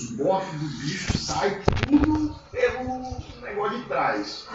os mortos do bicho sai tudo pelo negócio de trás.